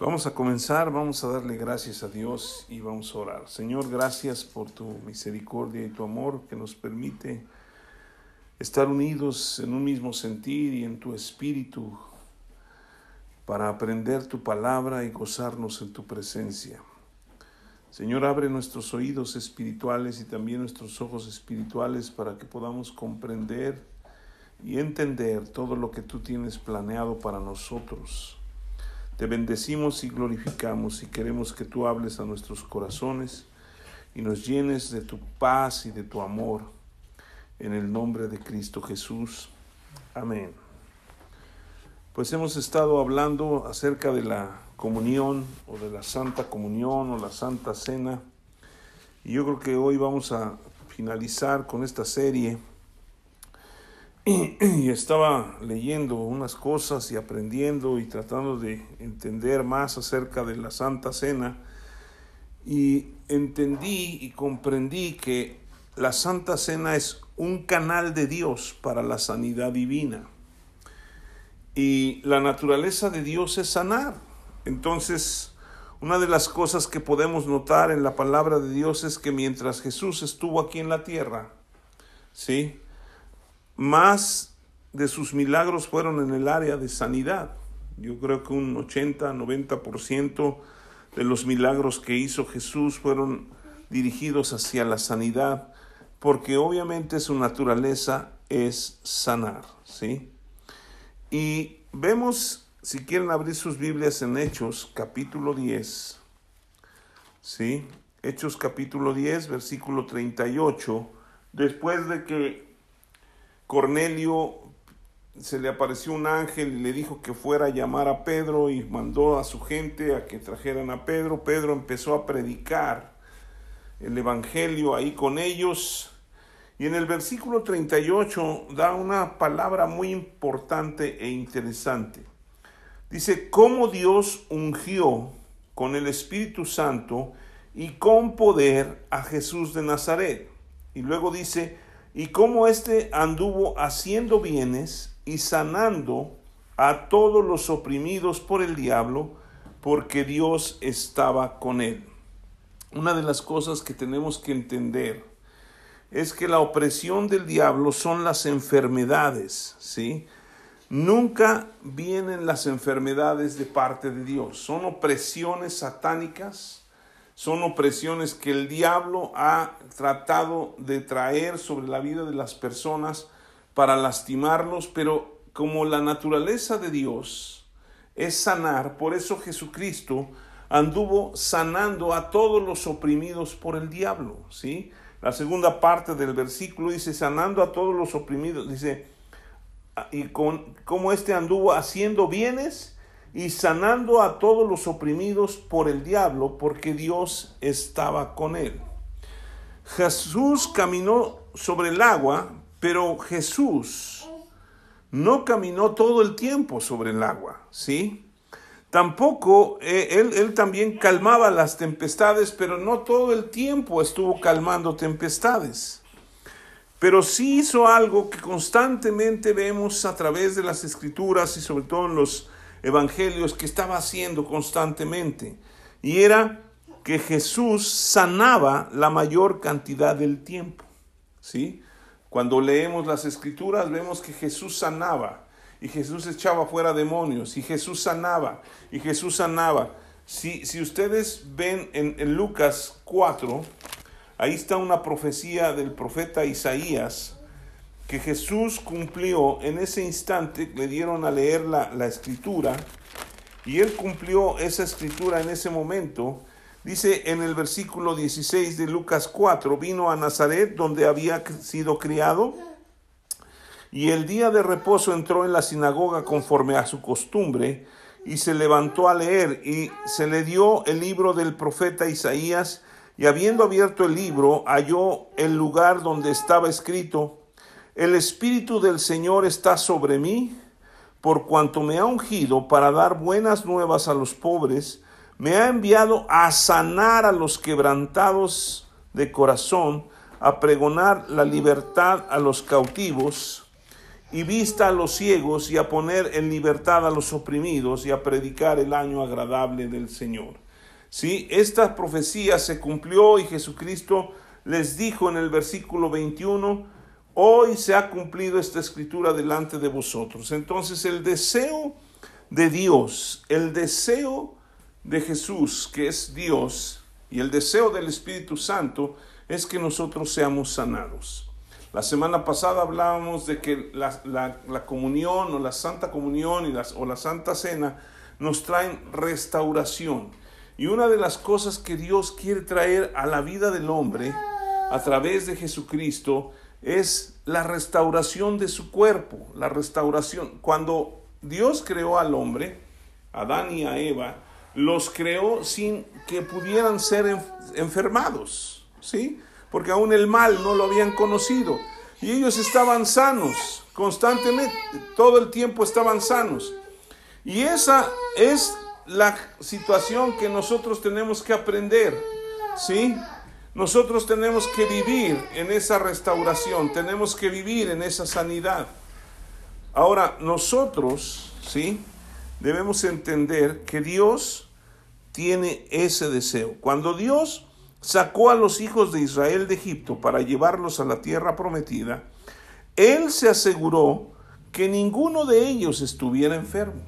Vamos a comenzar, vamos a darle gracias a Dios y vamos a orar. Señor, gracias por tu misericordia y tu amor que nos permite estar unidos en un mismo sentir y en tu espíritu para aprender tu palabra y gozarnos en tu presencia. Señor, abre nuestros oídos espirituales y también nuestros ojos espirituales para que podamos comprender y entender todo lo que tú tienes planeado para nosotros. Te bendecimos y glorificamos y queremos que tú hables a nuestros corazones y nos llenes de tu paz y de tu amor. En el nombre de Cristo Jesús. Amén. Pues hemos estado hablando acerca de la comunión o de la Santa Comunión o la Santa Cena. Y yo creo que hoy vamos a finalizar con esta serie y, estaba leyendo unas cosas y aprendiendo y tratando de entender más acerca de la Santa Cena y entendí y comprendí que la Santa Cena es un canal de Dios para la sanidad divina. Y la naturaleza de Dios es sanar. Entonces, una de las cosas que podemos notar en la palabra de Dios es que mientras Jesús estuvo aquí en la tierra, ¿sí? Más de sus milagros fueron en el área de sanidad. Yo creo que un 80, 90% de los milagros que hizo Jesús fueron dirigidos hacia la sanidad, porque obviamente su naturaleza es sanar, ¿sí? Y vemos, si quieren abrir sus Biblias en Hechos, capítulo 10, ¿sí? Hechos capítulo 10, versículo 38, después de que Cornelio se le apareció un ángel y le dijo que fuera a llamar a Pedro y mandó a su gente a que trajeran a Pedro. Pedro empezó a predicar el Evangelio ahí con ellos. Y en el versículo 38 da una palabra muy importante e interesante. Dice, cómo Dios ungió con el Espíritu Santo y con poder a Jesús de Nazaret. Y luego dice, y cómo éste anduvo haciendo bienes y sanando a todos los oprimidos por el diablo, porque Dios estaba con él. Una de las cosas que tenemos que entender es que la opresión del diablo son las enfermedades, ¿sí? Nunca vienen las enfermedades de parte de Dios, son opresiones satánicas, son opresiones que el diablo ha tratado de traer sobre la vida de las personas para lastimarlos, pero como la naturaleza de Dios es sanar, por eso Jesucristo anduvo sanando a todos los oprimidos por el diablo, ¿sí? La segunda parte del versículo dice, sanando a todos los oprimidos, dice, y con, como este anduvo haciendo bienes y sanando a todos los oprimidos por el diablo, porque Dios estaba con él. Jesús caminó sobre el agua, pero Jesús no caminó todo el tiempo sobre el agua, ¿sí? Tampoco eh, él, él también calmaba las tempestades, pero no todo el tiempo estuvo calmando tempestades. Pero sí hizo algo que constantemente vemos a través de las escrituras y sobre todo en los evangelios que estaba haciendo constantemente. Y era que Jesús sanaba la mayor cantidad del tiempo. ¿Sí? Cuando leemos las escrituras vemos que Jesús sanaba y Jesús echaba fuera demonios y Jesús sanaba y Jesús sanaba. Si, si ustedes ven en, en Lucas 4, ahí está una profecía del profeta Isaías que Jesús cumplió en ese instante, le dieron a leer la, la escritura, y él cumplió esa escritura en ese momento. Dice en el versículo 16 de Lucas 4, vino a Nazaret donde había sido criado, y el día de reposo entró en la sinagoga conforme a su costumbre, y se levantó a leer, y se le dio el libro del profeta Isaías, y habiendo abierto el libro, halló el lugar donde estaba escrito, el Espíritu del Señor está sobre mí, por cuanto me ha ungido para dar buenas nuevas a los pobres, me ha enviado a sanar a los quebrantados de corazón, a pregonar la libertad a los cautivos y vista a los ciegos y a poner en libertad a los oprimidos y a predicar el año agradable del Señor. ¿Sí? Esta profecía se cumplió y Jesucristo les dijo en el versículo 21, hoy se ha cumplido esta escritura delante de vosotros. Entonces el deseo de Dios, el deseo de Jesús, que es Dios, y el deseo del Espíritu Santo es que nosotros seamos sanados. La semana pasada hablábamos de que la, comunión o la Santa Comunión y las, o la Santa Cena nos traen restauración. Y una de las cosas que Dios quiere traer a la vida del hombre a través de Jesucristo es la restauración de su cuerpo, la restauración. Cuando Dios creó al hombre, Adán y a Eva, los creó sin que pudieran ser enfermados, ¿sí? porque aún el mal no lo habían conocido. Y ellos estaban sanos, constantemente, todo el tiempo estaban sanos. Y esa es la situación que nosotros tenemos que aprender, ¿sí? Nosotros tenemos que vivir en esa restauración, tenemos que vivir en esa sanidad. Ahora, nosotros, ¿sí? Debemos entender que Dios tiene ese deseo. Cuando Dios sacó a los hijos de Israel de Egipto para llevarlos a la tierra prometida, Él se aseguró que ninguno de ellos estuviera enfermo.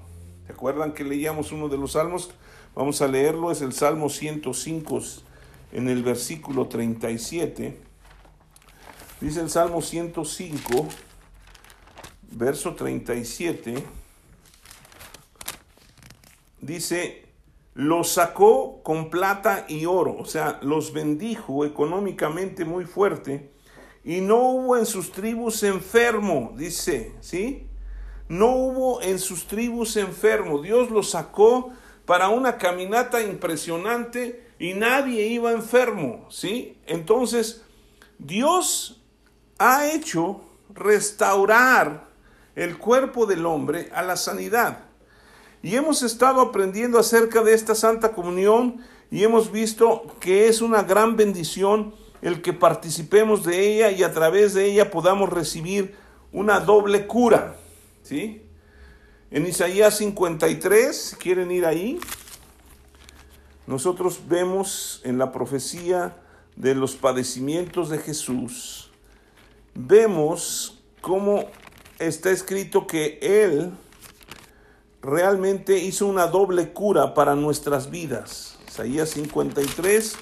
¿Se acuerdan que leíamos uno de los salmos? Vamos a leerlo, es el Salmo 105 en el versículo 37. Dice el Salmo 105, verso 37. Dice, los sacó con plata y oro, o sea, los bendijo económicamente muy fuerte, y no hubo en sus tribus enfermo, dice, ¿sí? No hubo en sus tribus enfermo, Dios los sacó para una caminata impresionante y nadie iba enfermo, ¿sí? Entonces, Dios ha hecho restaurar el cuerpo del hombre a la sanidad. Y hemos estado aprendiendo acerca de esta Santa Comunión y hemos visto que es una gran bendición el que participemos de ella y a través de ella podamos recibir una doble cura. ¿Sí? En Isaías 53, si quieren ir ahí, nosotros vemos en la profecía de los padecimientos de Jesús, vemos cómo está escrito que Él realmente hizo una doble cura para nuestras vidas. Isaías 53,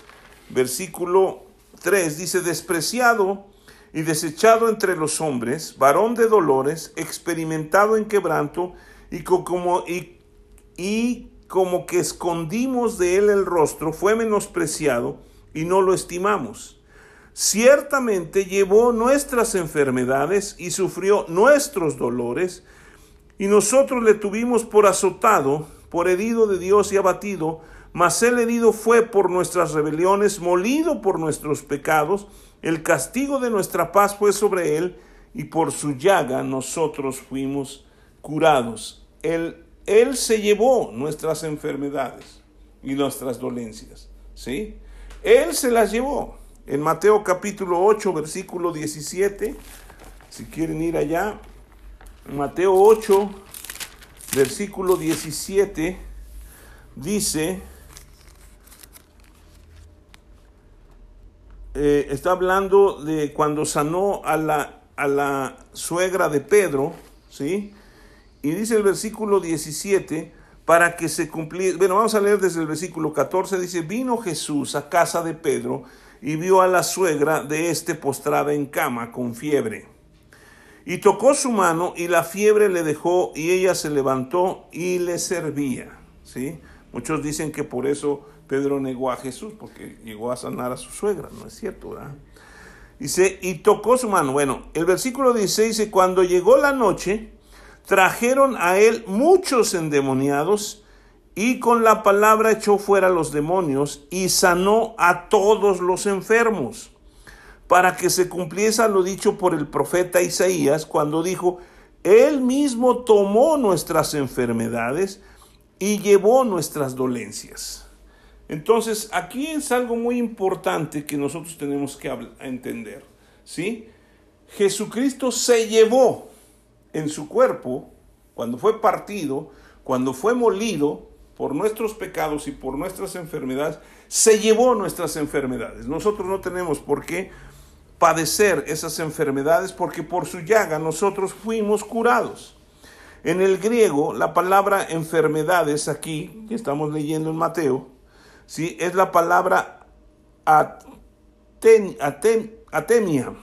versículo 3 dice, despreciado y desechado entre los hombres, varón de dolores, experimentado en quebranto, y como, y, y como que escondimos de él el rostro, fue menospreciado y no lo estimamos. Ciertamente llevó nuestras enfermedades y sufrió nuestros dolores, y nosotros le tuvimos por azotado, por herido de Dios y abatido, mas el herido fue por nuestras rebeliones, molido por nuestros pecados, el castigo de nuestra paz fue sobre él, y por su llaga nosotros fuimos curados. Él, él se llevó nuestras enfermedades y nuestras dolencias, ¿sí? Él se las llevó. En Mateo capítulo 8, versículo 17, si quieren ir allá, Mateo 8, versículo 17, dice, eh, está hablando de cuando sanó a la, a la suegra de Pedro, ¿sí? Y dice el versículo 17, para que se cumpliera, bueno, vamos a leer desde el versículo 14, dice, vino Jesús a casa de Pedro y vio a la suegra de este postrada en cama con fiebre y tocó su mano y la fiebre le dejó y ella se levantó y le servía. ¿sí? Muchos dicen que por eso Pedro negó a Jesús, porque llegó a sanar a su suegra. No es cierto, ¿verdad? Dice, y tocó su mano. Bueno, el versículo 16 dice, cuando llegó la noche, trajeron a él muchos endemoniados y con la palabra echó fuera los demonios y sanó a todos los enfermos para que se cumpliese lo dicho por el profeta Isaías cuando dijo, Él mismo tomó nuestras enfermedades y llevó nuestras dolencias. Entonces, aquí es algo muy importante que nosotros tenemos que entender, ¿sí? Jesucristo se llevó en su cuerpo, cuando fue partido, cuando fue molido por nuestros pecados y por nuestras enfermedades, se llevó nuestras enfermedades. Nosotros no tenemos por qué padecer esas enfermedades porque por su llaga nosotros fuimos curados. En el griego, la palabra enfermedades aquí, que estamos leyendo en Mateo, ¿sí? es la palabra atemia,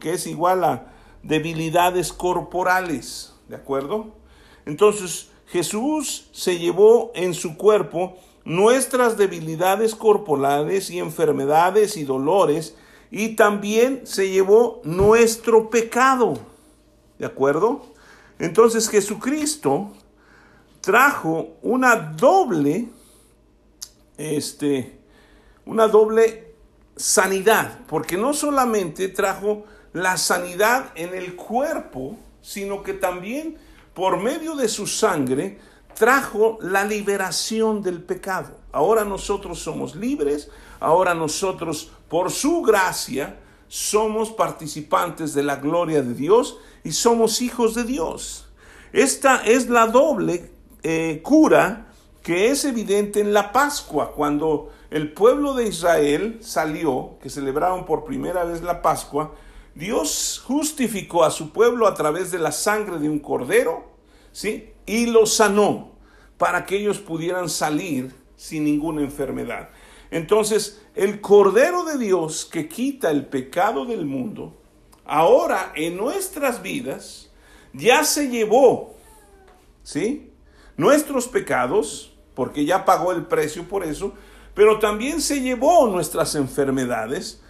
que es igual a debilidades corporales, ¿de acuerdo? Entonces, Jesús se llevó en su cuerpo nuestras debilidades corporales y enfermedades y dolores, y también se llevó nuestro pecado, ¿de acuerdo? Entonces Jesucristo trajo una doble, este, una doble sanidad, porque no solamente trajo la sanidad en el cuerpo, sino que también por medio de su sangre trajo la liberación del pecado. Ahora nosotros somos libres, ahora nosotros por su gracia somos participantes de la gloria de Dios y somos hijos de Dios. Esta es la doble eh, cura que es evidente en la Pascua, cuando el pueblo de Israel salió, que celebraron por primera vez la Pascua, Dios justificó a su pueblo a través de la sangre de un cordero, ¿sí? Y lo sanó para que ellos pudieran salir sin ninguna enfermedad. Entonces, el Cordero de Dios que quita el pecado del mundo, ahora en nuestras vidas ya se llevó, ¿sí? Nuestros pecados, porque ya pagó el precio por eso, pero también se llevó nuestras enfermedades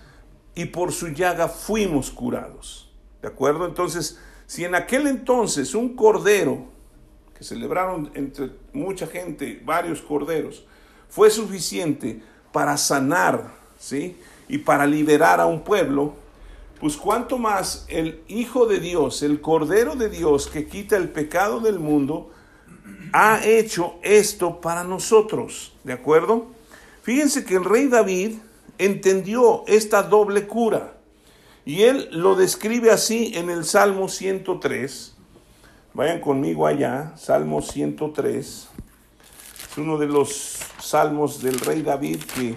y por su llaga fuimos curados. ¿De acuerdo? Entonces, si en aquel entonces un cordero, que celebraron entre mucha gente varios corderos, fue suficiente para sanar, ¿sí? Y para liberar a un pueblo, pues cuánto más el Hijo de Dios, el Cordero de Dios que quita el pecado del mundo, ha hecho esto para nosotros, ¿de acuerdo? Fíjense que el rey David entendió esta doble cura y él lo describe así en el Salmo 103. Vayan conmigo allá, Salmo 103. Es uno de los salmos del rey David que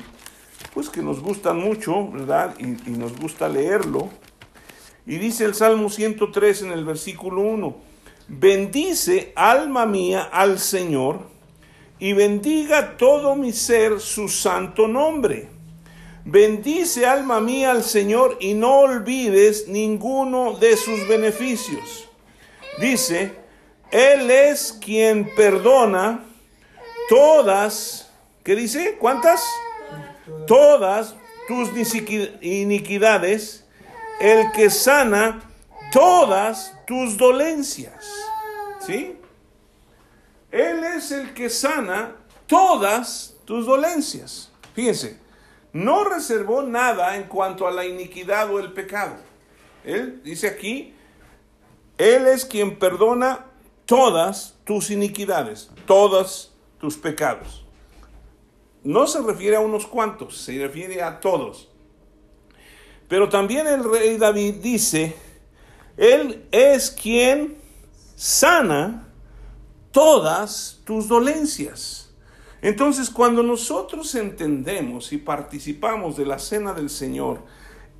pues que nos gustan mucho, ¿verdad? Y, nos gusta leerlo. Y dice el Salmo 103 en el versículo 1, bendice alma mía al Señor y bendiga todo mi ser su santo nombre. Bendice alma mía al Señor y no olvides ninguno de sus beneficios. Dice, Él es quien perdona todas, ¿qué dice? ¿Cuántas? todas tus iniquidades, el que sana todas tus dolencias. ¿Sí? Él es el que sana todas tus dolencias. Fíjense, no reservó nada en cuanto a la iniquidad o el pecado. Él dice aquí, Él es quien perdona todas tus iniquidades, todos tus pecados no se refiere a unos cuantos, se refiere a todos. Pero también el rey David dice, Él es quien sana todas tus dolencias. Entonces, cuando nosotros entendemos y participamos de la cena del Señor,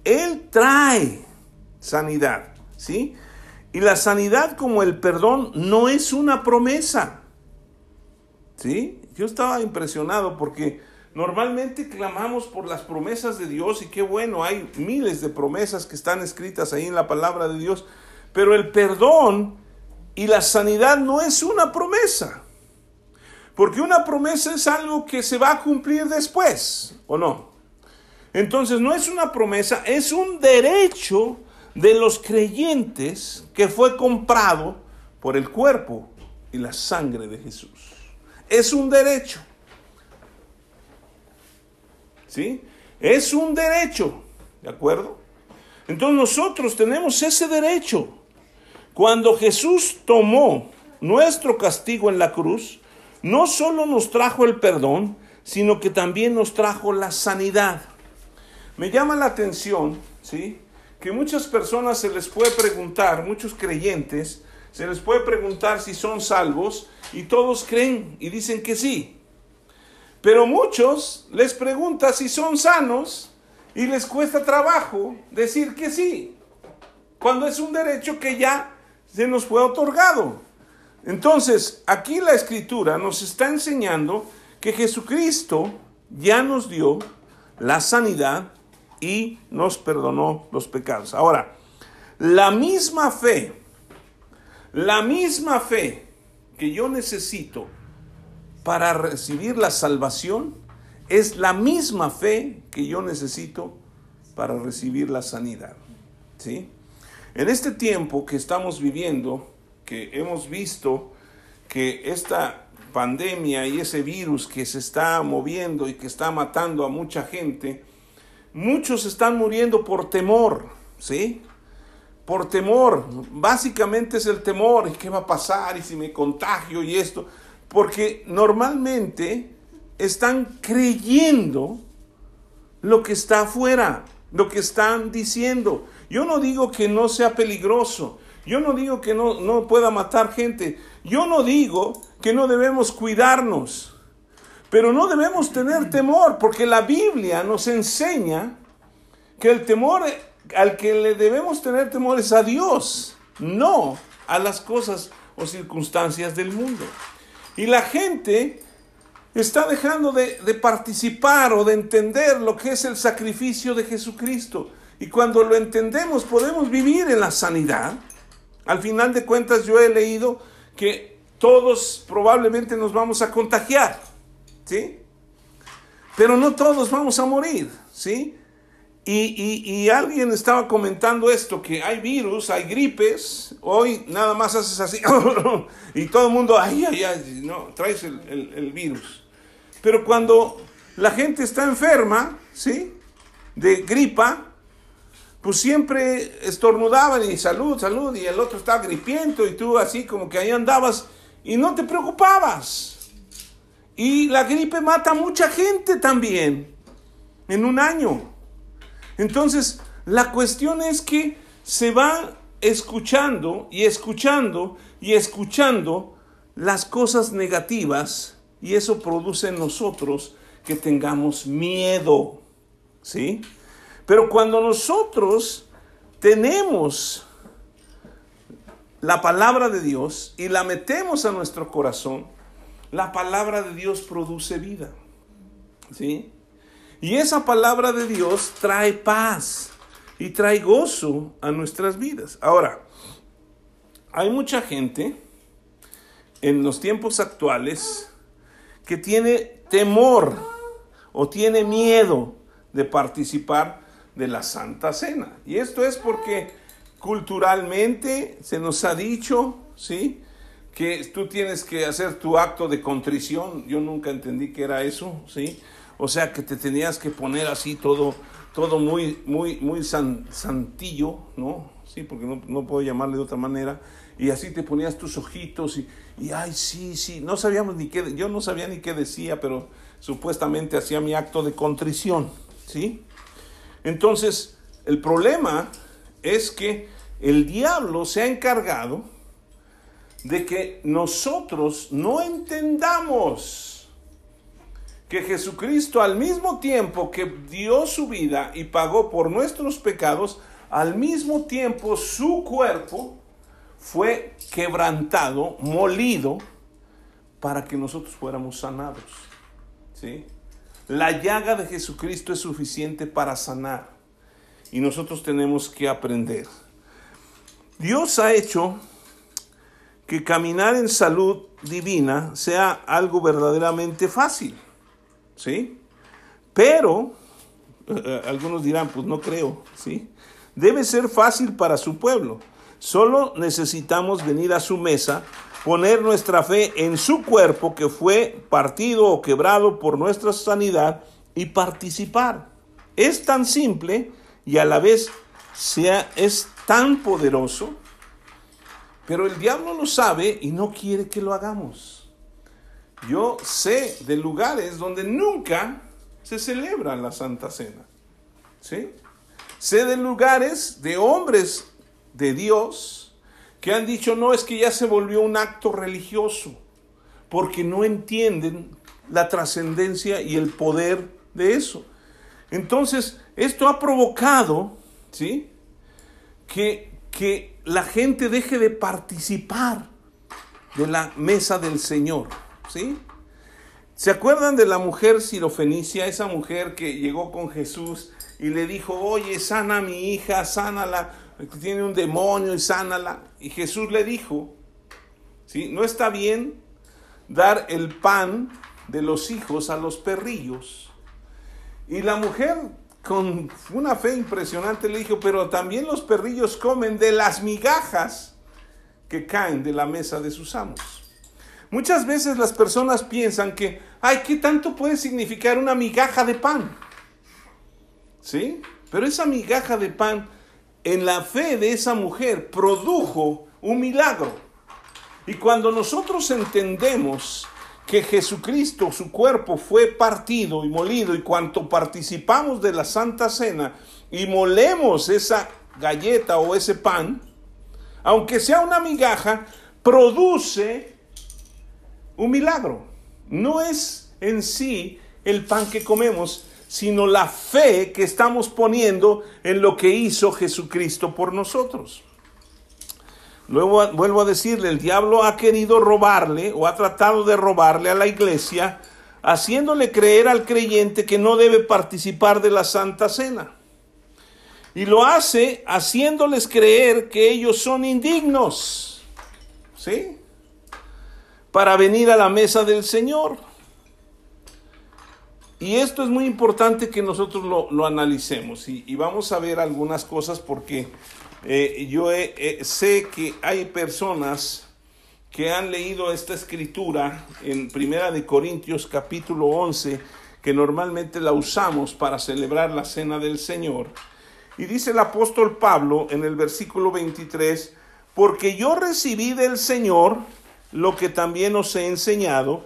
Él trae sanidad, ¿sí? Y la sanidad como el perdón no es una promesa, ¿sí? Yo estaba impresionado porque normalmente clamamos por las promesas de Dios y qué bueno, hay miles de promesas que están escritas ahí en la palabra de Dios, pero el perdón y la sanidad no es una promesa. Porque una promesa es algo que se va a cumplir después, ¿o no? Entonces no es una promesa, es un derecho de los creyentes que fue comprado por el cuerpo y la sangre de Jesús es un derecho. ¿Sí? Es un derecho, ¿de acuerdo? Entonces nosotros tenemos ese derecho. Cuando Jesús tomó nuestro castigo en la cruz, no solo nos trajo el perdón, sino que también nos trajo la sanidad. Me llama la atención, ¿sí? Que muchas personas se les puede preguntar, muchos creyentes, se les puede preguntar si son salvos y todos creen y dicen que sí. Pero muchos les preguntan si son sanos y les cuesta trabajo decir que sí, cuando es un derecho que ya se nos fue otorgado. Entonces, aquí la escritura nos está enseñando que Jesucristo ya nos dio la sanidad y nos perdonó los pecados. Ahora, la misma fe, la misma fe que yo necesito para recibir la salvación es la misma fe que yo necesito para recibir la sanidad. ¿Sí? En este tiempo que estamos viviendo, que hemos visto que esta pandemia y ese virus que se está moviendo y que está matando a mucha gente, muchos están muriendo por temor, ¿sí? Por temor, básicamente es el temor, ¿y qué va a pasar? ¿Y si me contagio y esto? Porque normalmente están creyendo lo que está afuera, lo que están diciendo. Yo no digo que no sea peligroso, yo no digo que no, no pueda matar gente, yo no digo que no debemos cuidarnos, pero no debemos tener temor, porque la Biblia nos enseña que el temor al que le debemos tener temor es a Dios, no a las cosas o circunstancias del mundo. Y la gente está dejando de, de, participar o de entender lo que es el sacrificio de Jesucristo. Y cuando lo entendemos podemos vivir en la sanidad. Al final de cuentas yo he leído que todos probablemente nos vamos a contagiar, ¿sí? Pero no todos vamos a morir, ¿sí? Y, y, alguien estaba comentando esto, que hay virus, hay gripes, hoy nada más haces así, y todo el mundo, ay, ay, ay, no, traes el, el, el virus. Pero cuando la gente está enferma, ¿sí? De gripa, pues siempre estornudaban y salud, salud, y el otro estaba gripiento y tú así como que ahí andabas y no te preocupabas. Y la gripe mata a mucha gente también en un año. Entonces, la cuestión es que se va escuchando y escuchando y escuchando las cosas negativas y eso produce en nosotros que tengamos miedo. ¿Sí? Pero cuando nosotros tenemos la palabra de Dios y la metemos a nuestro corazón, la palabra de Dios produce vida. ¿Sí? Y esa palabra de Dios trae paz y trae gozo a nuestras vidas. Ahora, hay mucha gente en los tiempos actuales que tiene temor o tiene miedo de participar de la Santa Cena. Y esto es porque culturalmente se nos ha dicho, ¿sí? Que tú tienes que hacer tu acto de contrición. Yo nunca entendí que era eso, ¿sí? O sea, que te tenías que poner así todo, todo muy, muy, muy santillo, ¿no? Sí, porque no, no, puedo llamarle de otra manera. Y así te ponías tus ojitos y, y, ay, sí, sí. No sabíamos ni qué, yo no sabía ni qué decía, pero supuestamente hacía mi acto de contrición, ¿sí? Entonces, el problema es que el diablo se ha encargado de que nosotros no entendamos que Jesucristo al mismo tiempo que dio su vida y pagó por nuestros pecados, al mismo tiempo su cuerpo fue quebrantado, molido, para que nosotros fuéramos sanados. ¿Sí? La llaga de Jesucristo es suficiente para sanar y nosotros tenemos que aprender. Dios ha hecho que caminar en salud divina sea algo verdaderamente fácil, ¿sí? Pero, eh, algunos dirán, pues no creo, ¿sí? Debe ser fácil para su pueblo. Solo necesitamos venir a su mesa poner nuestra fe en su cuerpo que fue partido o quebrado por nuestra sanidad y participar. Es tan simple y a la vez sea, es tan poderoso, pero el diablo lo sabe y no quiere que lo hagamos. Yo sé de lugares donde nunca se celebra la Santa Cena. Sé de lugares de hombres de Dios que han dicho, no, es que ya se volvió un acto religioso, porque no entienden la trascendencia y el poder de eso. Entonces, esto ha provocado, ¿sí? Que, que la gente deje de participar de la mesa del Señor, ¿sí? ¿Se acuerdan de la mujer sirofenicia, esa mujer que llegó con Jesús y le dijo, oye, sana a mi hija, sánala, tiene un demonio y sánala? Y Jesús le dijo, ¿sí? No está bien dar el pan de los hijos a los perrillos. Y la mujer con una fe impresionante le dijo, pero también los perrillos comen de las migajas que caen de la mesa de sus amos. Muchas veces las personas piensan que, ay, ¿qué tanto puede significar una migaja de pan? ¿Sí? Pero esa migaja de pan, en la fe de esa mujer, produjo un milagro. Y cuando nosotros entendemos que Jesucristo, su cuerpo, fue partido y molido, y cuanto participamos de la Santa Cena y molemos esa galleta o ese pan, aunque sea una migaja, produce un milagro. No es en sí el pan que comemos, sino la fe que estamos poniendo en lo que hizo Jesucristo por nosotros. Luego vuelvo a decirle, el diablo ha querido robarle o ha tratado de robarle a la iglesia, haciéndole creer al creyente que no debe participar de la Santa Cena. Y lo hace haciéndoles creer que ellos son indignos, ¿sí? Para venir a la mesa del Señor. Y esto es muy importante que nosotros lo, analicemos y, y vamos a ver algunas cosas porque eh, yo sé que hay personas que han leído esta escritura en Primera de Corintios capítulo 11, que normalmente la usamos para celebrar la cena del Señor. Y dice el apóstol Pablo en el versículo 23, porque yo recibí del Señor lo que también os he enseñado,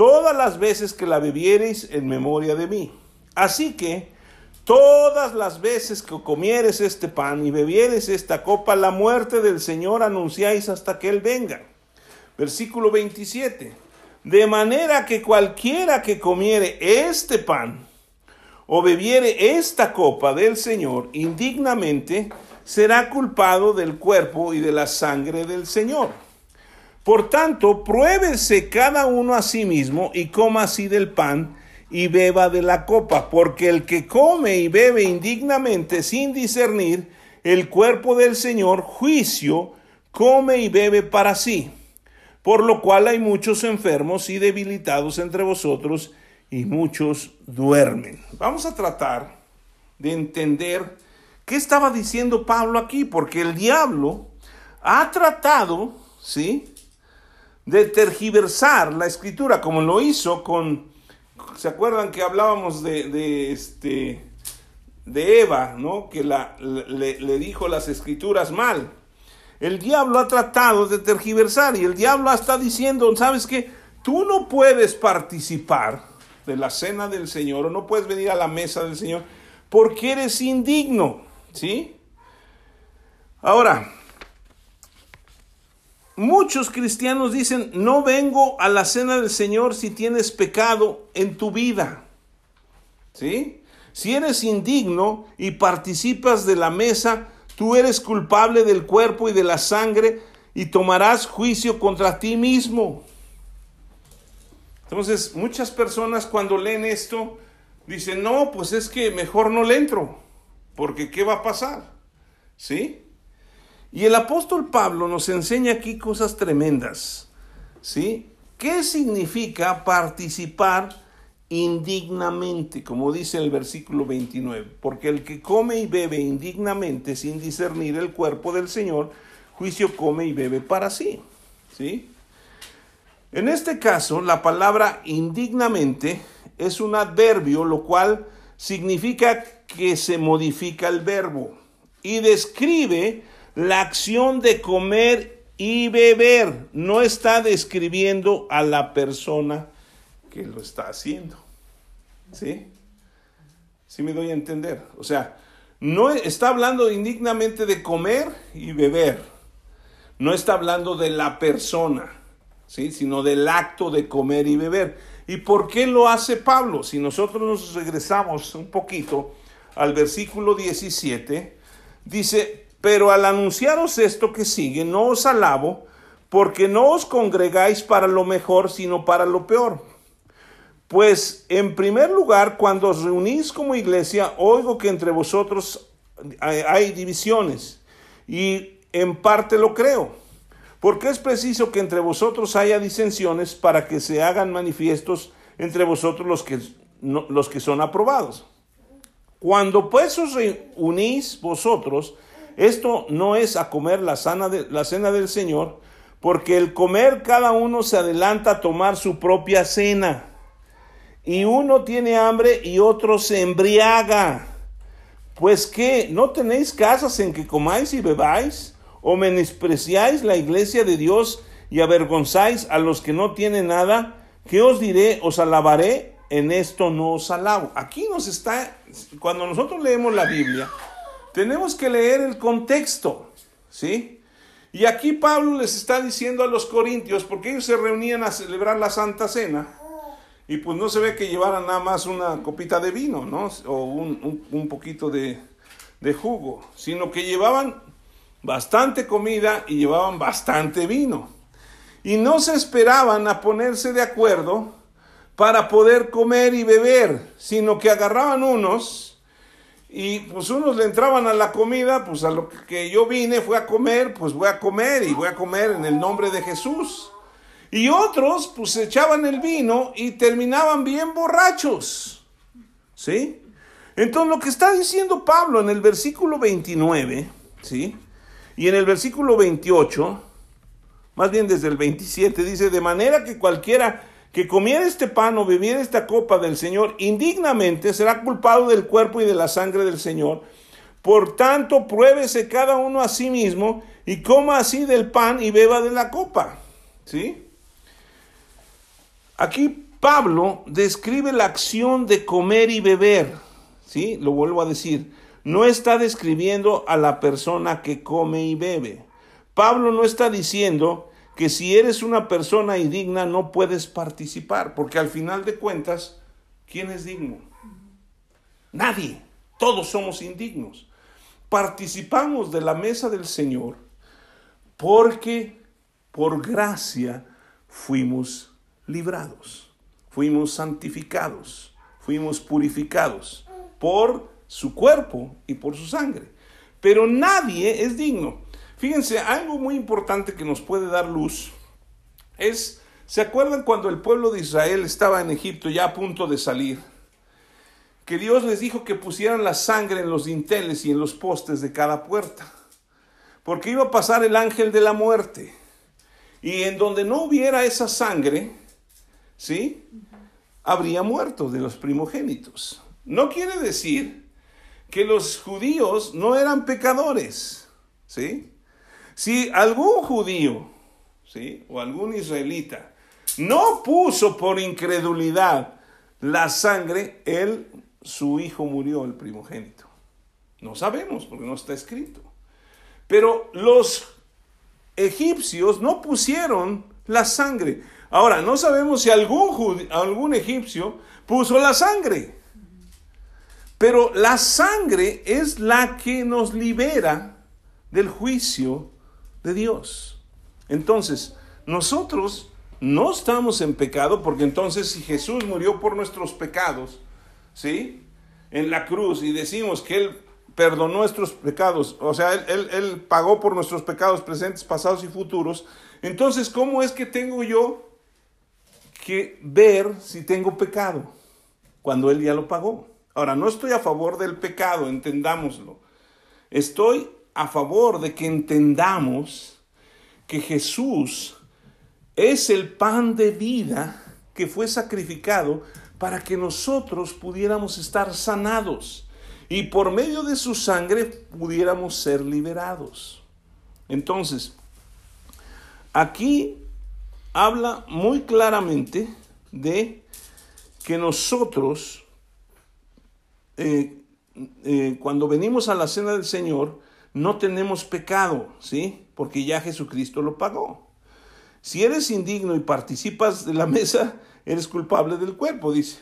todas las veces que la bebiereis en memoria de mí. Así que, Todas las veces que comieres este pan y bebieres esta copa, la muerte del Señor anunciáis hasta que Él venga. Versículo 27. De manera que cualquiera que comiere este pan o bebiere esta copa del Señor indignamente, será culpado del cuerpo y de la sangre del Señor. Por tanto, pruébese cada uno a sí mismo y coma así del pan y beba de la copa, porque el que come y bebe indignamente sin discernir el cuerpo del Señor, juicio, come y bebe para sí. Por lo cual hay muchos enfermos y debilitados entre vosotros, y muchos duermen. Vamos a tratar de entender qué estaba diciendo Pablo aquí, porque el diablo ha tratado, ¿sí?, de tergiversar la escritura, como lo hizo con ¿Se acuerdan que hablábamos de, este, de Eva, ¿no? que la, le, le dijo las escrituras mal? El diablo ha tratado de tergiversar y el diablo está diciendo, ¿sabes qué? Tú no puedes participar de la cena del Señor o no puedes venir a la mesa del Señor porque eres indigno, ¿sí? Ahora, Muchos cristianos dicen, no vengo a la cena del Señor si tienes pecado en tu vida. ¿Sí? Si eres indigno y participas de la mesa, tú eres culpable del cuerpo y de la sangre y tomarás juicio contra ti mismo. Entonces, muchas personas cuando leen esto dicen, no, pues es que mejor no le entro, porque ¿qué va a pasar? ¿Sí? Y el apóstol Pablo nos enseña aquí cosas tremendas. ¿Sí? ¿Qué significa participar indignamente? Como dice el versículo 29. Porque el que come y bebe indignamente sin discernir el cuerpo del Señor, juicio come y bebe para sí. ¿Sí? En este caso, la palabra indignamente es un adverbio, lo cual significa que se modifica el verbo y describe la acción de comer y beber. No está describiendo a la persona que lo está haciendo. ¿Sí? ¿Sí me doy a entender? O sea, no está hablando indignamente de comer y beber. No está hablando de la persona, ¿sí? sino del acto de comer y beber. ¿Y por qué lo hace Pablo? Si nosotros nos regresamos un poquito al versículo 17, dice, pero al anunciaros esto que sigue, no os alabo, porque no os congregáis para lo mejor, sino para lo peor. Pues en primer lugar, cuando os reunís como iglesia, oigo que entre vosotros hay divisiones, y en parte lo creo, porque es preciso que entre vosotros haya disensiones para que se hagan manifiestos entre vosotros los que, los que son aprobados. Cuando pues os reunís vosotros, esto no es a comer la, de, la cena del Señor, porque el comer cada uno se adelanta a tomar su propia cena y uno tiene hambre y otro se embriaga. Pues que no tenéis casas en que comáis y bebáis, o menospreciáis la iglesia de Dios y avergonzáis a los que no tienen nada, ¿qué os diré? Os alabaré, en esto no os alabo. Aquí nos está, cuando nosotros leemos la Biblia, tenemos que leer el contexto, ¿sí? Y aquí Pablo les está diciendo a los corintios, porque ellos se reunían a celebrar la Santa Cena, y pues no se ve que llevaran nada más una copita de vino, ¿no? O un, poquito de, de jugo, sino que llevaban bastante comida y llevaban bastante vino. Y no se esperaban a ponerse de acuerdo para poder comer y beber, sino que agarraban unos y pues unos le entraban a la comida, pues a lo que yo vine fue a comer, pues voy a comer y voy a comer en el nombre de Jesús. Y otros pues echaban el vino y terminaban bien borrachos. ¿Sí? Entonces lo que está diciendo Pablo en el versículo 29, ¿sí? Y en el versículo 28, más bien desde el 27, dice, de manera que cualquiera que comiera este pan o bebiera esta copa del Señor indignamente será culpado del cuerpo y de la sangre del Señor. Por tanto, pruébese cada uno a sí mismo y coma así del pan y beba de la copa. ¿Sí? Aquí Pablo describe la acción de comer y beber, ¿sí? Lo vuelvo a decir, no está describiendo a la persona que come y bebe. Pablo no está diciendo que si eres una persona indigna no puedes participar, porque al final de cuentas, ¿quién es digno? Nadie, todos somos indignos. Participamos de la mesa del Señor porque por gracia fuimos librados, fuimos santificados, fuimos purificados por su cuerpo y por su sangre. Pero nadie es digno. Fíjense, algo muy importante que nos puede dar luz es, ¿se acuerdan cuando el pueblo de Israel estaba en Egipto ya a punto de salir? Que Dios les dijo que pusieran la sangre en los dinteles y en los postes de cada puerta. Porque iba a pasar el ángel de la muerte. Y en donde no hubiera esa sangre, ¿sí? Habría muerto de los primogénitos. No quiere decir que los judíos no eran pecadores, ¿sí? Si algún judío, ¿sí? O algún israelita no puso por incredulidad la sangre, él, su hijo murió, el primogénito. No sabemos porque no está escrito. Pero los egipcios no pusieron la sangre. Ahora, no sabemos si algún, algún egipcio puso la sangre. Pero la sangre es la que nos libera del juicio de Dios. Entonces, nosotros no estamos en pecado porque entonces si Jesús murió por nuestros pecados, ¿sí? En la cruz y decimos que Él perdonó nuestros pecados, o sea, él, él, pagó por nuestros pecados presentes, pasados y futuros, entonces, ¿cómo es que tengo yo que ver si tengo pecado cuando Él ya lo pagó. Ahora, no estoy a favor del pecado, entendámoslo. Estoy a favor de que entendamos que Jesús es el pan de vida que fue sacrificado para que nosotros pudiéramos estar sanados y por medio de su sangre pudiéramos ser liberados. Entonces, aquí habla muy claramente de que nosotros, eh, eh, cuando venimos a la cena del Señor, no tenemos pecado, ¿sí? Porque ya Jesucristo lo pagó. Si eres indigno y participas de la mesa, eres culpable del cuerpo, dice.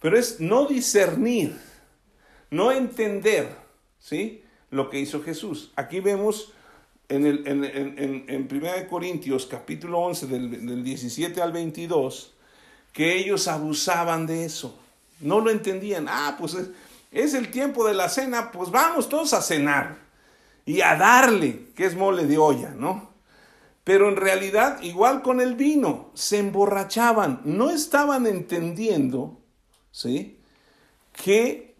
Pero es no discernir, no entender, ¿sí? Lo que hizo Jesús. Aquí vemos en, el, en, en, en 1 Corintios capítulo 11 del, del 17 al 22 que ellos abusaban de eso. No lo entendían. Ah, pues es, es el tiempo de la cena, pues vamos todos a cenar y a darle, que es mole de olla, ¿no? Pero en realidad, igual con el vino, se emborrachaban, no estaban entendiendo, ¿sí? Que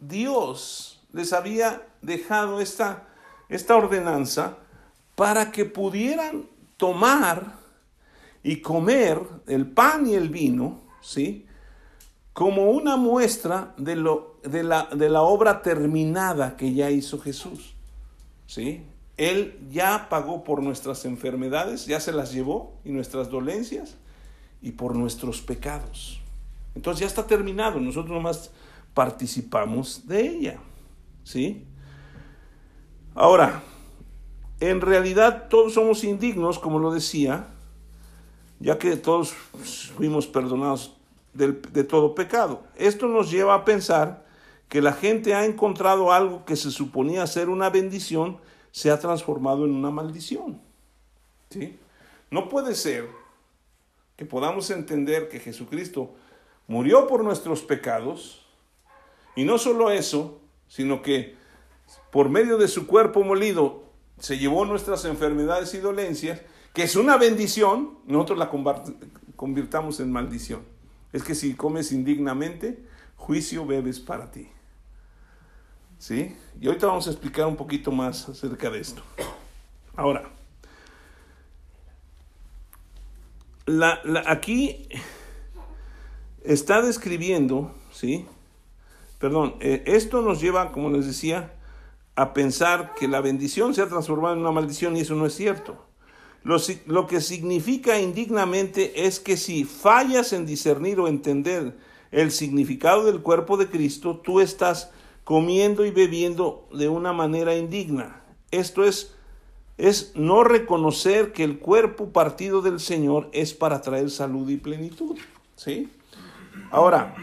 Dios les había dejado esta, esta ordenanza para que pudieran tomar y comer el pan y el vino, ¿sí? Como una muestra de, lo, de, la, de la obra terminada que ya hizo Jesús, ¿sí? Él ya pagó por nuestras enfermedades, ya se las llevó y nuestras dolencias y por nuestros pecados. Entonces ya está terminado, nosotros nomás participamos de ella, ¿sí? Ahora, en realidad todos somos indignos, como lo decía, ya que todos fuimos perdonados de, todo pecado. Esto nos lleva a pensar que la gente ha encontrado algo que se suponía ser una bendición, se ha transformado en una maldición. ¿Sí? No puede ser que podamos entender que Jesucristo murió por nuestros pecados, y no solo eso, sino que por medio de su cuerpo molido se llevó nuestras enfermedades y dolencias, que es una bendición, nosotros la convirtamos en maldición. Es que si comes indignamente, juicio bebes para ti. ¿Sí? Y ahorita vamos a explicar un poquito más acerca de esto. Ahora, la, aquí está describiendo, ¿sí? Perdón, eh, esto nos lleva, como les decía, a pensar que la bendición se ha transformado en una maldición y eso no es cierto. Lo, que significa indignamente es que si fallas en discernir o entender el significado del cuerpo de Cristo, tú estás comiendo y bebiendo de una manera indigna. Esto es, es no reconocer que el cuerpo partido del Señor es para traer salud y plenitud. ¿Sí? Ahora,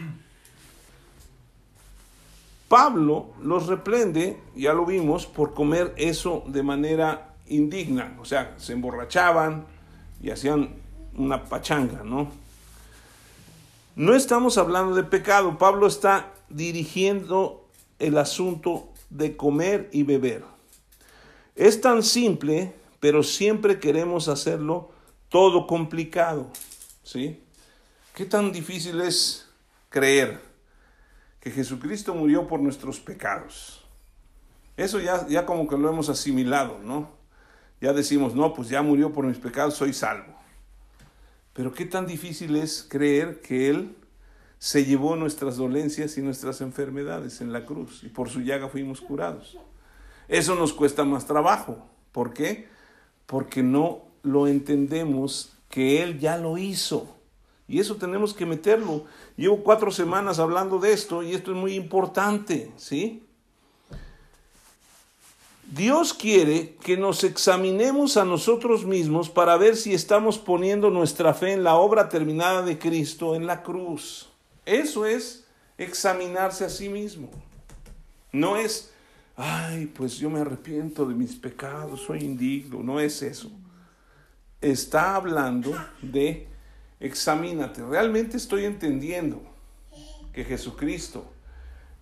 Pablo los reprende, ya lo vimos, por comer eso de manera indigna, o sea, se emborrachaban y hacían una pachanga, ¿no? No estamos hablando de pecado, Pablo está dirigiendo el asunto de comer y beber. Es tan simple, pero siempre queremos hacerlo todo complicado, ¿sí? ¿Qué tan difícil es creer que Jesucristo murió por nuestros pecados? Eso ya, ya como que lo hemos asimilado, ¿no? ya decimos, no, pues ya murió por mis pecados, soy salvo. Pero qué tan difícil es creer que Él se llevó nuestras dolencias y nuestras enfermedades en la cruz y por su llaga fuimos curados. Eso nos cuesta más trabajo. ¿Por qué? Porque no lo entendemos que Él ya lo hizo. Y eso tenemos que meterlo. Llevo cuatro semanas hablando de esto y esto es muy importante, ¿sí? Dios quiere que nos examinemos a nosotros mismos para ver si estamos poniendo nuestra fe en la obra terminada de Cristo en la cruz. Eso es examinarse a sí mismo. No es, ay, pues yo me arrepiento de mis pecados, soy indigno. No es eso. Está hablando de examínate. Realmente estoy entendiendo que Jesucristo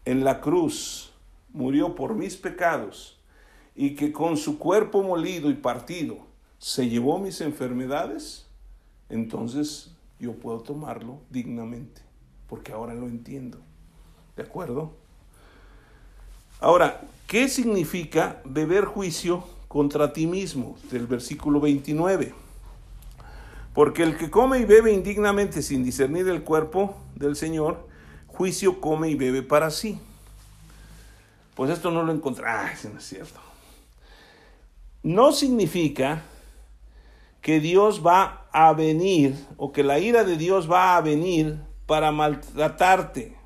en la cruz murió por mis pecados y que con su cuerpo molido y partido se llevó mis enfermedades, entonces yo puedo tomarlo dignamente, porque ahora lo entiendo. ¿De acuerdo? Ahora, ¿qué significa beber juicio contra ti mismo? Del versículo 29. Porque el que come y bebe indignamente sin discernir el cuerpo del Señor, juicio come y bebe para sí. Pues esto no lo encontré. Eso no es cierto. No significa que Dios va a venir o que la ira de Dios va a venir para maltratarte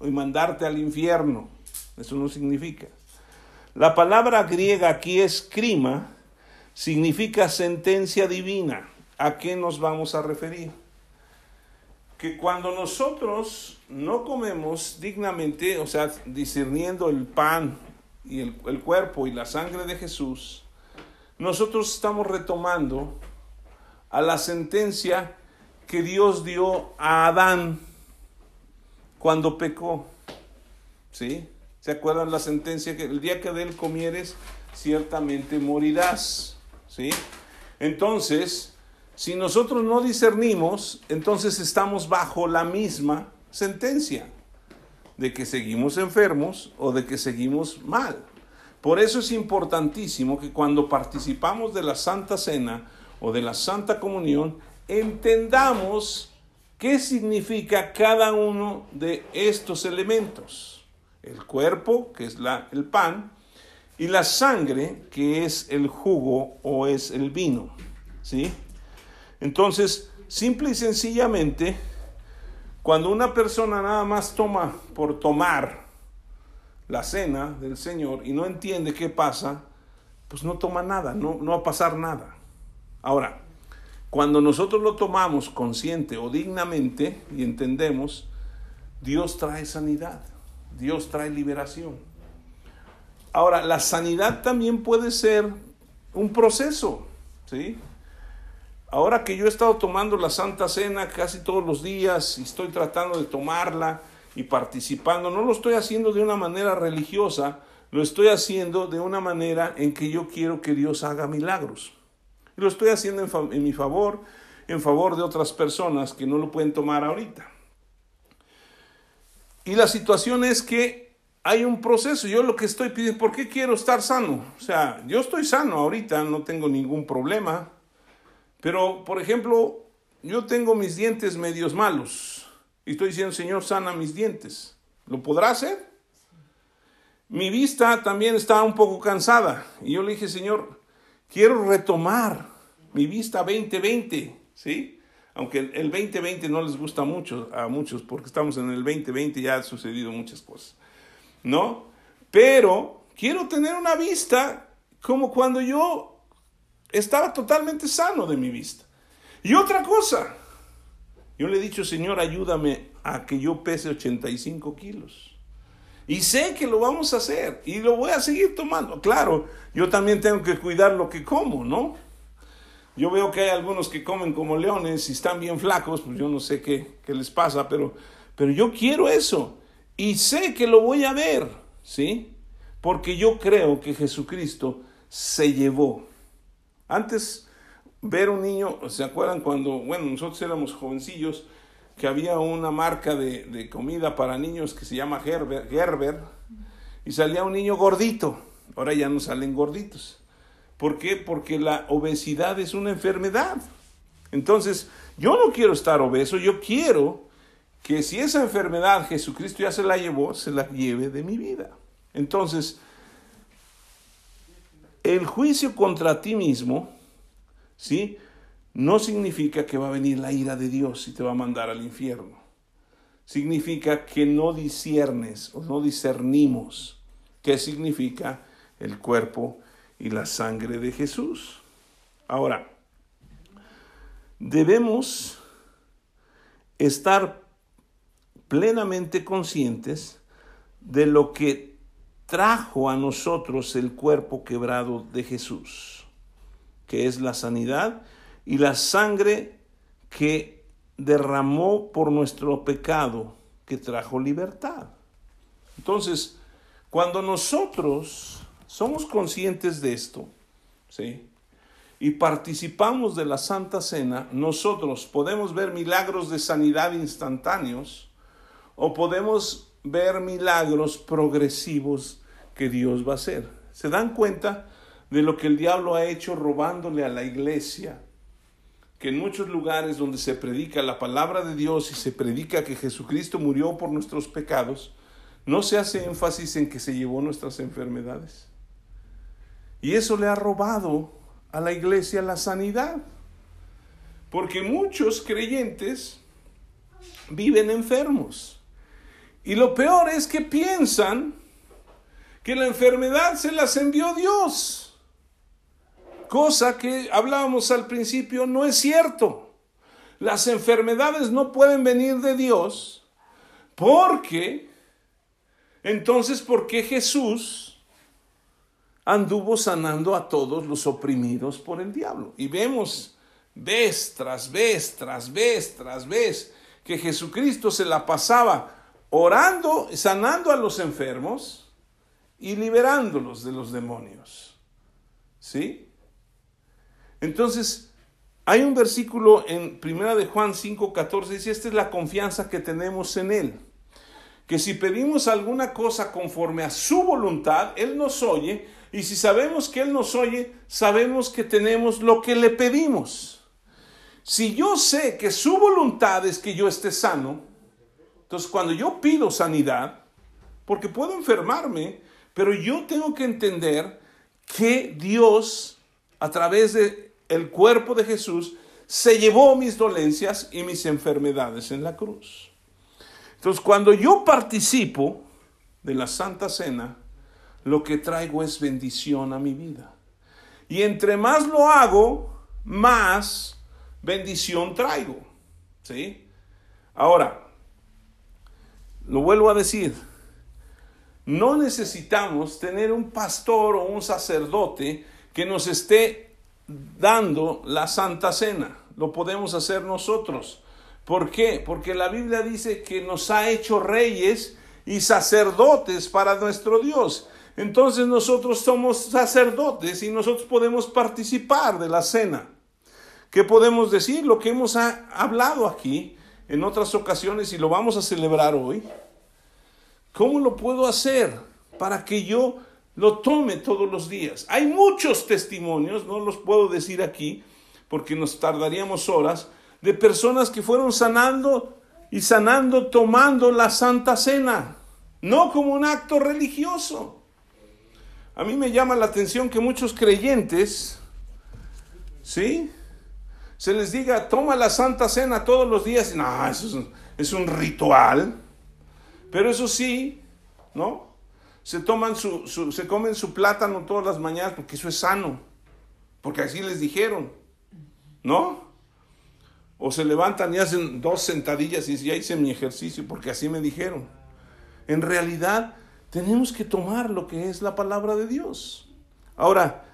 y mandarte al infierno. Eso no significa. La palabra griega aquí es crima, significa sentencia divina. ¿A qué nos vamos a referir? Que cuando nosotros no comemos dignamente, o sea, discerniendo el pan y el, el cuerpo y la sangre de Jesús, nosotros estamos retomando a la sentencia que Dios dio a Adán cuando pecó. ¿Sí? ¿Se acuerdan la sentencia que el día que de él comieres, ciertamente morirás? ¿Sí? Entonces, si nosotros no discernimos, entonces estamos bajo la misma sentencia de que seguimos enfermos o de que seguimos mal. Por eso es importantísimo que cuando participamos de la Santa Cena o de la Santa Comunión, entendamos qué significa cada uno de estos elementos. El cuerpo, que es la, el pan, y la sangre, que es el jugo o es el vino. ¿Sí? Entonces, simple y sencillamente, cuando una persona nada más toma por tomar, la cena del Señor y no entiende qué pasa, pues no toma nada, no, no va a pasar nada. Ahora, cuando nosotros lo tomamos consciente o dignamente y entendemos, Dios trae sanidad, Dios trae liberación. Ahora, la sanidad también puede ser un proceso, ¿sí? Ahora que yo he estado tomando la Santa Cena casi todos los días y estoy tratando de tomarla, y participando, no lo estoy haciendo de una manera religiosa, lo estoy haciendo de una manera en que yo quiero que Dios haga milagros. Lo estoy haciendo en, mi favor, en favor de otras personas que no lo pueden tomar ahorita. Y la situación es que hay un proceso. Yo lo que estoy pidiendo, ¿por qué quiero estar sano? O sea, yo estoy sano ahorita, no tengo ningún problema. Pero, por ejemplo, yo tengo mis dientes medios malos. Y estoy diciendo, Señor, sana mis dientes. ¿Lo podrá hacer? Mi vista también está un poco cansada. Y yo le dije, Señor, quiero retomar mi vista 2020, ¿sí? Aunque el 2020 no les gusta mucho a muchos, porque estamos en el 2020 ya han sucedido muchas cosas, ¿no? Pero quiero tener una vista como cuando yo estaba totalmente sano de mi vista. Y otra cosa, yo le he dicho, Señor, ayúdame a que yo pese 85 kilos. Y sé que lo vamos a hacer y lo voy a seguir tomando. Claro, yo también tengo que cuidar lo que como, ¿no? Yo veo que hay algunos que comen como leones y están bien flacos, pues yo no sé qué, les pasa, pero, pero yo quiero eso y sé que lo voy a ver, ¿sí? Porque yo creo que Jesucristo se llevó. Antes ver un niño, ¿se acuerdan cuando, bueno, nosotros éramos jovencillos, que había una marca de, comida para niños que se llama Gerber, Gerber, y salía un niño gordito, ahora ya no salen gorditos. ¿Por qué? Porque la obesidad es una enfermedad. Entonces, yo no quiero estar obeso, yo quiero que si esa enfermedad Jesucristo ya se la llevó, se la lleve de mi vida. Entonces, el juicio contra ti mismo ¿sí? No significa que va a venir la ira de Dios y te va a mandar al infierno. Significa que no disiernes o no discernimos qué significa el cuerpo y la sangre de Jesús. Ahora, debemos estar plenamente conscientes de lo que trajo a nosotros el cuerpo quebrado de Jesús que es la sanidad, y la sangre que derramó por nuestro pecado, que trajo libertad. Entonces, cuando nosotros somos conscientes de esto, ¿sí? Y participamos de la Santa Cena, nosotros podemos ver milagros de sanidad instantáneos o podemos ver milagros progresivos que Dios va a hacer. ¿Se dan cuenta? De lo que el diablo ha hecho robándole a la iglesia que en muchos lugares donde se predica la palabra de Dios y se predica que Jesucristo murió por nuestros pecados, no se hace énfasis en que se llevó nuestras enfermedades. Y eso le ha robado a la iglesia la sanidad. Porque muchos creyentes viven enfermos. Y lo peor es que piensan que la enfermedad se las envió Dios. Cosa que hablábamos al principio no es cierto. Las enfermedades no pueden venir de Dios porque entonces, ¿por qué Jesús anduvo sanando a todos los oprimidos por el diablo? Y vemos vez tras vez, tras vez, tras vez, que Jesucristo se la pasaba orando, sanando a los enfermos y liberándolos de los demonios. ¿Sí? Entonces, hay un versículo en Primera de Juan 5:14 dice, "Esta es la confianza que tenemos en él, que si pedimos alguna cosa conforme a su voluntad, él nos oye, y si sabemos que él nos oye, sabemos que tenemos lo que le pedimos." Si yo sé que su voluntad es que yo esté sano, entonces cuando yo pido sanidad, porque puedo enfermarme, pero yo tengo que entender que Dios, a través de el cuerpo de Jesús, se llevó mis dolencias y mis enfermedades en la cruz. Entonces, cuando yo participo de la Santa Cena, lo que traigo es bendición a mi vida. Y entre más lo hago, más bendición traigo. ¿Sí? Ahora, lo vuelvo a decir, no necesitamos tener un pastor o un sacerdote que nos esté dando la Santa Cena. Lo podemos hacer nosotros. ¿Por qué? Porque la Biblia dice que nos ha hecho reyes y sacerdotes para nuestro Dios. Entonces nosotros somos sacerdotes y nosotros podemos participar de la cena. ¿Qué podemos decir? Lo que hemos hablado aquí en otras ocasiones y lo vamos a celebrar hoy. ¿Cómo lo puedo hacer para que yo lo tome todos los días? Hay muchos testimonios, no los puedo decir aquí porque nos tardaríamos horas, de personas que fueron sanando y sanando tomando la Santa Cena, no como un acto religioso. A mí me llama la atención que muchos creyentes, ¿sí? se les diga, toma la Santa Cena todos los días. No, eso es un, es un ritual. Pero eso sí, ¿no? Se, toman su, se comen su plátano todas las mañanas porque eso es sano. Porque así les dijeron, ¿no? O se levantan y hacen dos sentadillas y ya hice mi ejercicio porque así me dijeron. En realidad, tenemos que tomar lo que es la palabra de Dios. Ahora,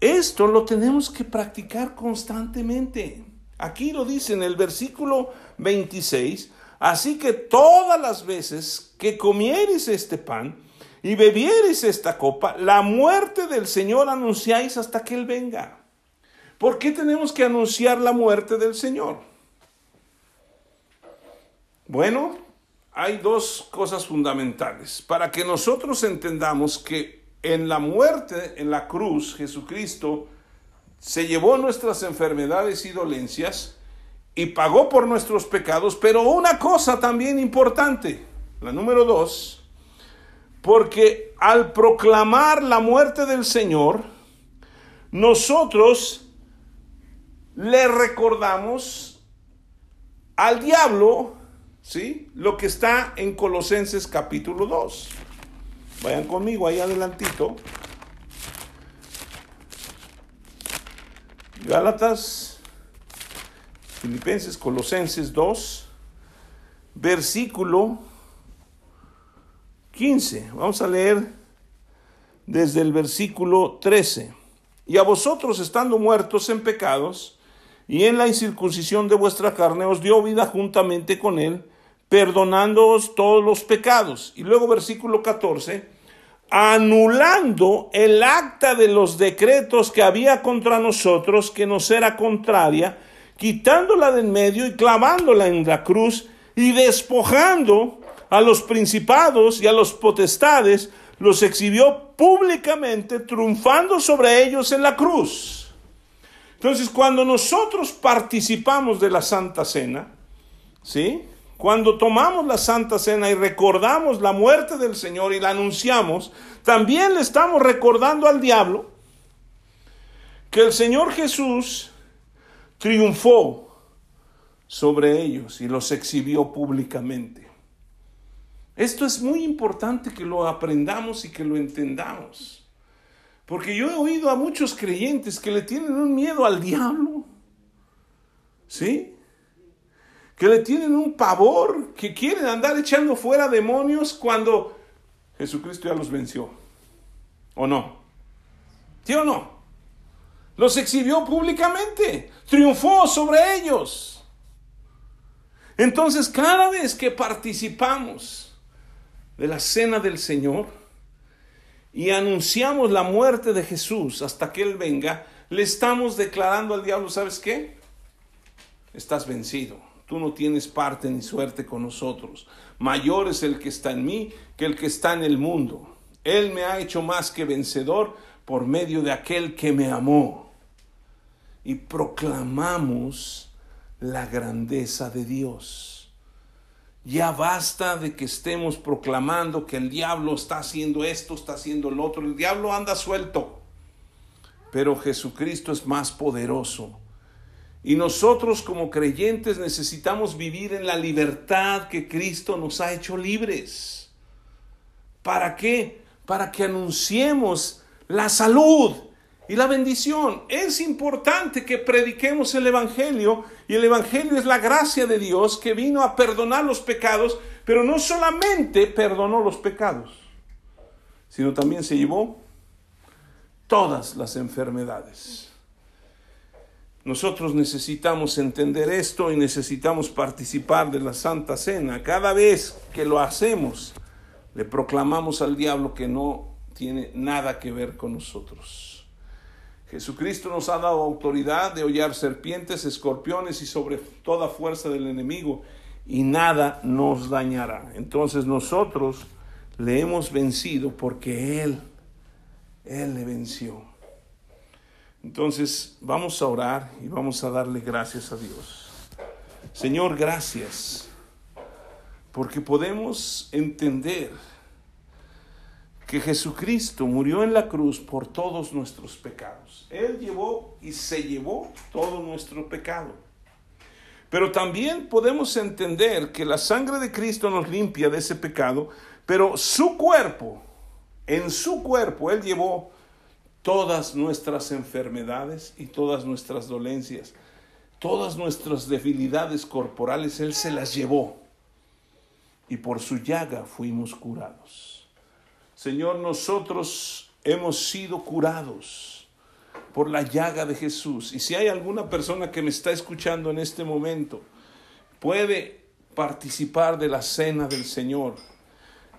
esto lo tenemos que practicar constantemente. Aquí lo dice en el versículo 26, así que todas las veces que comieres este pan y bebieres esta copa, la muerte del Señor anunciáis hasta que Él venga. ¿Por qué tenemos que anunciar la muerte del Señor? Bueno, hay dos cosas fundamentales. Para que nosotros entendamos que en la muerte, en la cruz, Jesucristo se llevó nuestras enfermedades y dolencias y pagó por nuestros pecados, pero una cosa también importante, la número dos, porque al proclamar la muerte del Señor, nosotros le recordamos al diablo, ¿sí? Lo que está en Colosenses capítulo 2. Vayan conmigo ahí adelantito. Gálatas, Filipenses, Colosenses 2, versículo 15. Vamos a leer desde el versículo 13. Y a vosotros estando muertos en pecados y en la incircuncisión de vuestra carne os dio vida juntamente con él perdonándoos todos los pecados. Y luego versículo 14, anulando el acta de los decretos que había contra nosotros, que nos era contraria, quitándola de en medio y clavándola en la cruz y despojando a los principados y a los potestades, los exhibió públicamente, triunfando sobre ellos en la cruz. Entonces, cuando nosotros participamos de la Santa Cena, ¿sí? Cuando tomamos la Santa Cena y recordamos la muerte del Señor y la anunciamos, también le estamos recordando al diablo que el Señor Jesús triunfó sobre ellos y los exhibió públicamente. Esto es muy importante que lo aprendamos y que lo entendamos. Porque yo he oído a muchos creyentes que le tienen un miedo al diablo. ¿Sí? Que le tienen un pavor, que quieren andar echando fuera demonios cuando Jesucristo ya los venció. ¿O no? ¿Sí o no? Los exhibió públicamente, triunfó sobre ellos. Entonces, cada vez que participamos de la cena del Señor y anunciamos la muerte de Jesús hasta que Él venga, le estamos declarando al diablo, ¿sabes qué? Estás vencido. Tú no tienes parte ni suerte con nosotros. Mayor es el que está en mí que el que está en el mundo. Él me ha hecho más que vencedor por medio de aquel que me amó. Y proclamamos la grandeza de Dios. Ya basta de que estemos proclamando que el diablo está haciendo esto, está haciendo lo otro. El diablo anda suelto. Pero Jesucristo es más poderoso. Y nosotros como creyentes necesitamos vivir en la libertad que Cristo nos ha hecho libres. ¿Para qué? para que anunciemos la salud y la bendición. Es importante que prediquemos el Evangelio y el Evangelio es la gracia de Dios que vino a perdonar los pecados, pero no solamente perdonó los pecados, sino también se llevó todas las enfermedades. Nosotros necesitamos entender esto y necesitamos participar de la Santa Cena. Cada vez que lo hacemos, le proclamamos al diablo que no tiene nada que ver con nosotros. Jesucristo nos ha dado autoridad de hollar serpientes, escorpiones y sobre toda fuerza del enemigo y nada nos dañará. Entonces nosotros le hemos vencido porque Él, Él le venció. Entonces vamos a orar y vamos a darle gracias a Dios. Señor, gracias porque podemos entender que Jesucristo murió en la cruz por todos nuestros pecados. Él llevó y se llevó todo nuestro pecado. Pero también podemos entender que la sangre de Cristo nos limpia de ese pecado, pero su cuerpo, en su cuerpo, Él llevó todas nuestras enfermedades y todas nuestras dolencias, todas nuestras debilidades corporales, Él se las llevó y por su llaga fuimos curados. Señor, nosotros hemos sido curados por la llaga de Jesús. Y si hay alguna persona que me está escuchando en este momento, puede participar de la cena del Señor.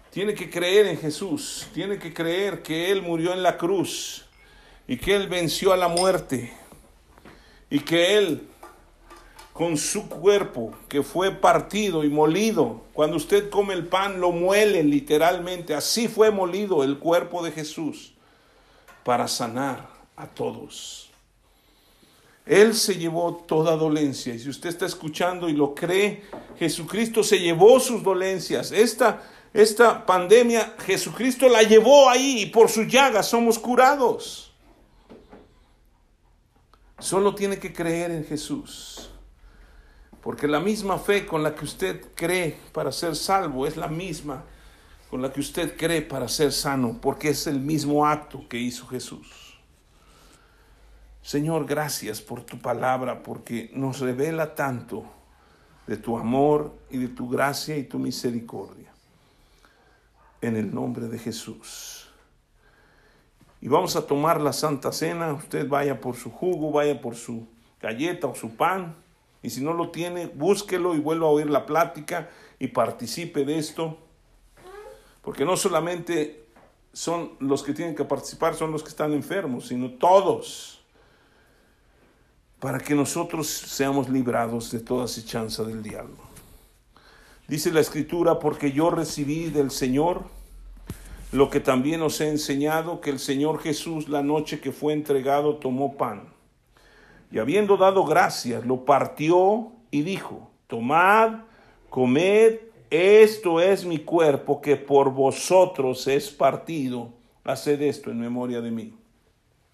Tiene que creer en Jesús, tiene que creer que Él murió en la cruz y que Él venció a la muerte y que Él con su cuerpo que fue partido y molido. Cuando usted come el pan, lo muele literalmente. Así fue molido el cuerpo de Jesús para sanar a todos. Él se llevó toda dolencia. Y si usted está escuchando y lo cree, Jesucristo se llevó sus dolencias. Esta, esta pandemia, Jesucristo la llevó ahí y por su llaga somos curados. Solo tiene que creer en Jesús. Porque la misma fe con la que usted cree para ser salvo es la misma con la que usted cree para ser sano, porque es el mismo acto que hizo Jesús. Señor, gracias por tu palabra, porque nos revela tanto de tu amor y de tu gracia y tu misericordia. En el nombre de Jesús. Y vamos a tomar la Santa Cena. Usted vaya por su jugo, vaya por su galleta o su pan y si no lo tiene, búsquelo y vuelva a oír la plática y participe de esto. Porque no solamente son los que tienen que participar, son los que están enfermos, sino todos. Para que nosotros seamos librados de toda acechanza del diablo. Dice la escritura, porque yo recibí del Señor lo que también os he enseñado, que el Señor Jesús la noche que fue entregado tomó pan Y habiendo dado gracias, lo partió y dijo, tomad, comed, esto es mi cuerpo que por vosotros es partido, haced esto en memoria de mí.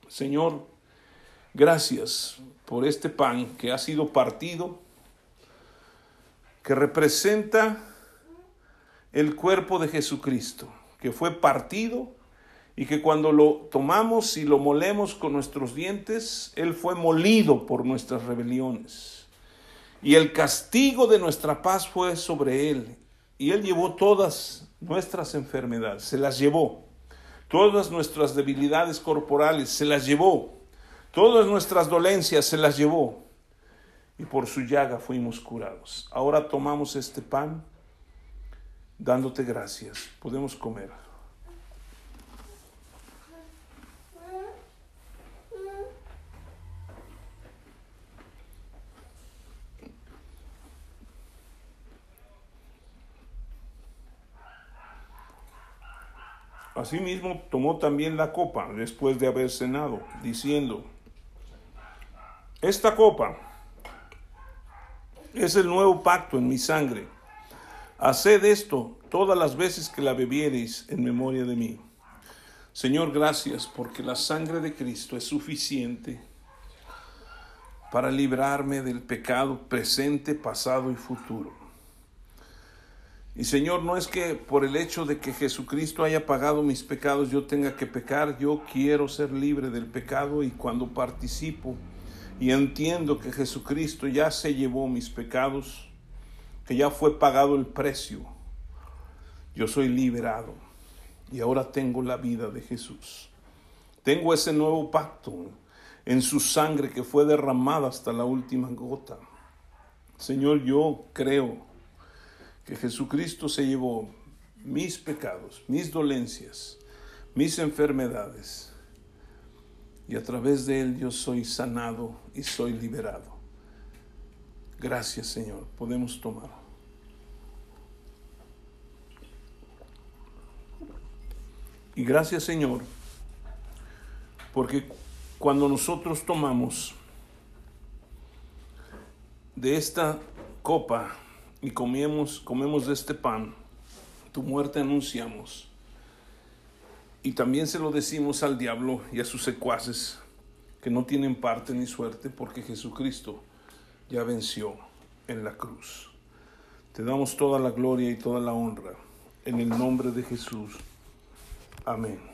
Señor, gracias por este pan que ha sido partido, que representa el cuerpo de Jesucristo, que fue partido y que cuando lo tomamos y lo molemos con nuestros dientes, Él fue molido por nuestras rebeliones. Y el castigo de nuestra paz fue sobre Él. Y Él llevó todas nuestras enfermedades, se las llevó. Todas nuestras debilidades corporales se las llevó. Todas nuestras dolencias se las llevó. Y por su llaga fuimos curados. Ahora tomamos este pan dándote gracias. Podemos comer. Asimismo tomó también la copa después de haber cenado, diciendo, esta copa es el nuevo pacto en mi sangre. Haced esto todas las veces que la bebiereis en memoria de mí. Señor, gracias porque la sangre de Cristo es suficiente para librarme del pecado presente, pasado y futuro. Y Señor, no es que por el hecho de que Jesucristo haya pagado mis pecados yo tenga que pecar, yo quiero ser libre del pecado y cuando participo y entiendo que Jesucristo ya se llevó mis pecados, que ya fue pagado el precio, yo soy liberado y ahora tengo la vida de Jesús. Tengo ese nuevo pacto en su sangre que fue derramada hasta la última gota. Señor, yo creo que Jesucristo se llevó mis pecados, mis dolencias, mis enfermedades, y a través de él yo soy sanado y soy liberado. Gracias Señor, podemos tomar. Y gracias Señor, porque cuando nosotros tomamos de esta copa, y comemos, comemos de este pan, tu muerte anunciamos. Y también se lo decimos al diablo y a sus secuaces que no tienen parte ni suerte porque Jesucristo ya venció en la cruz. Te damos toda la gloria y toda la honra en el nombre de Jesús. Amén.